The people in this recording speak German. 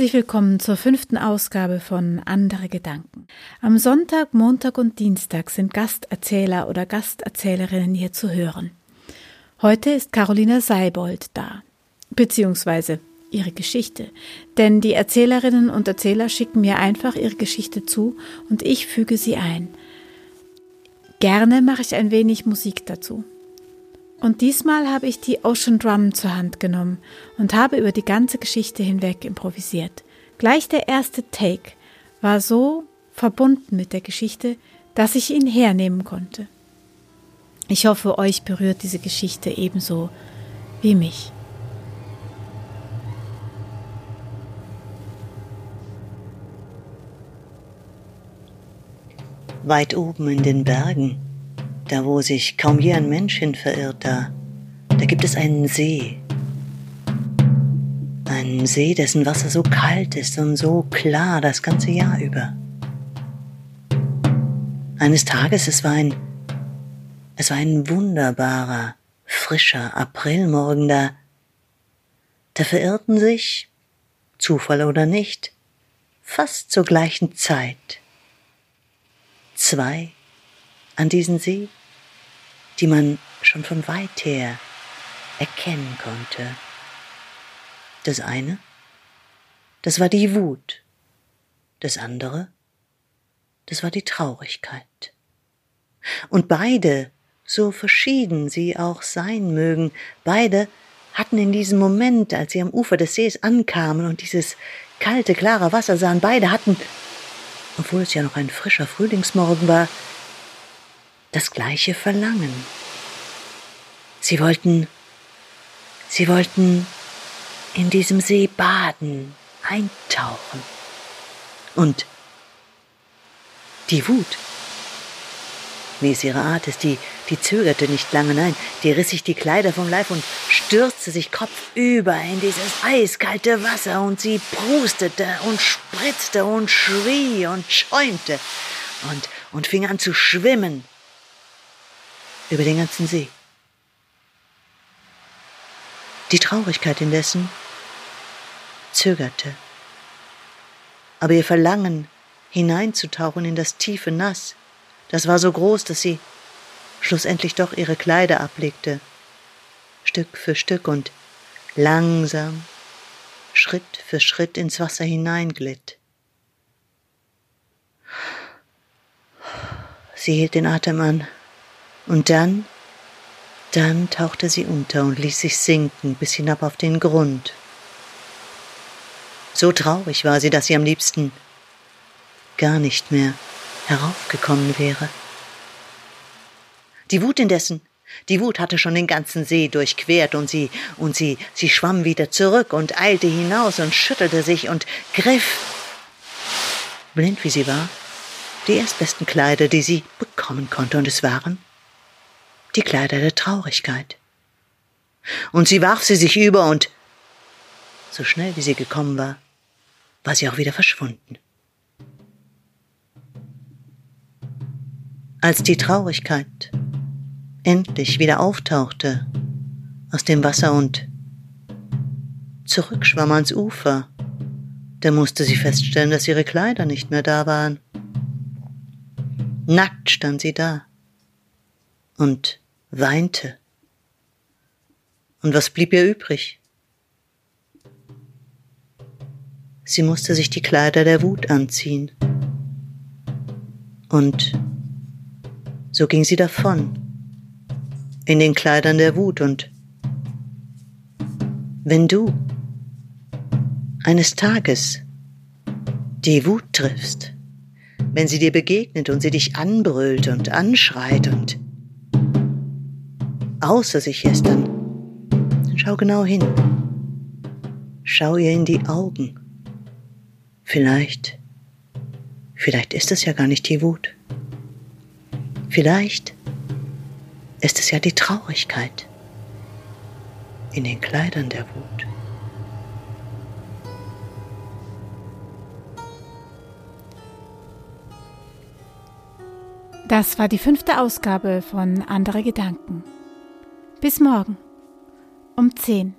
Herzlich willkommen zur fünften Ausgabe von Andere Gedanken. Am Sonntag, Montag und Dienstag sind Gasterzähler oder Gasterzählerinnen hier zu hören. Heute ist Carolina Seibold da, beziehungsweise ihre Geschichte, denn die Erzählerinnen und Erzähler schicken mir einfach ihre Geschichte zu und ich füge sie ein. Gerne mache ich ein wenig Musik dazu. Und diesmal habe ich die Ocean Drum zur Hand genommen und habe über die ganze Geschichte hinweg improvisiert. Gleich der erste Take war so verbunden mit der Geschichte, dass ich ihn hernehmen konnte. Ich hoffe, euch berührt diese Geschichte ebenso wie mich. Weit oben in den Bergen da wo sich kaum je ein Mensch hin verirrt, da, da gibt es einen See. Einen See, dessen Wasser so kalt ist und so klar das ganze Jahr über. Eines Tages, es war ein, es war ein wunderbarer, frischer Aprilmorgen, da, da verirrten sich, Zufall oder nicht, fast zur gleichen Zeit zwei an diesen See die man schon von weit her erkennen konnte. Das eine, das war die Wut, das andere, das war die Traurigkeit. Und beide, so verschieden sie auch sein mögen, beide hatten in diesem Moment, als sie am Ufer des Sees ankamen und dieses kalte, klare Wasser sahen, beide hatten, obwohl es ja noch ein frischer Frühlingsmorgen war, das gleiche Verlangen. Sie wollten, sie wollten in diesem See baden, eintauchen. Und die Wut, wie es ihre Art ist, die, die zögerte nicht lange, nein, die riss sich die Kleider vom Leib und stürzte sich kopfüber in dieses eiskalte Wasser und sie prustete und spritzte und schrie und schäumte und, und fing an zu schwimmen über den ganzen See. Die Traurigkeit indessen zögerte. Aber ihr Verlangen, hineinzutauchen in das tiefe Nass, das war so groß, dass sie schlussendlich doch ihre Kleider ablegte, Stück für Stück und langsam, Schritt für Schritt ins Wasser hineinglitt. Sie hielt den Atem an und dann, dann tauchte sie unter und ließ sich sinken bis hinab auf den Grund. So traurig war sie, dass sie am liebsten gar nicht mehr heraufgekommen wäre. Die Wut indessen, die Wut hatte schon den ganzen See durchquert und sie, und sie, sie schwamm wieder zurück und eilte hinaus und schüttelte sich und griff, blind wie sie war, die erstbesten Kleider, die sie bekommen konnte, und es waren die Kleider der Traurigkeit. Und sie warf sie sich über und so schnell wie sie gekommen war, war sie auch wieder verschwunden. Als die Traurigkeit endlich wieder auftauchte aus dem Wasser und zurückschwamm ans Ufer, da musste sie feststellen, dass ihre Kleider nicht mehr da waren. Nackt stand sie da und weinte. Und was blieb ihr übrig? Sie musste sich die Kleider der Wut anziehen. Und so ging sie davon, in den Kleidern der Wut. Und wenn du eines Tages die Wut triffst, wenn sie dir begegnet und sie dich anbrüllt und anschreit und außer sich ist, dann, schau genau hin. Schau ihr in die Augen. Vielleicht, vielleicht ist es ja gar nicht die Wut. Vielleicht ist es ja die Traurigkeit in den Kleidern der Wut. Das war die fünfte Ausgabe von Andere Gedanken. Bis morgen um 10.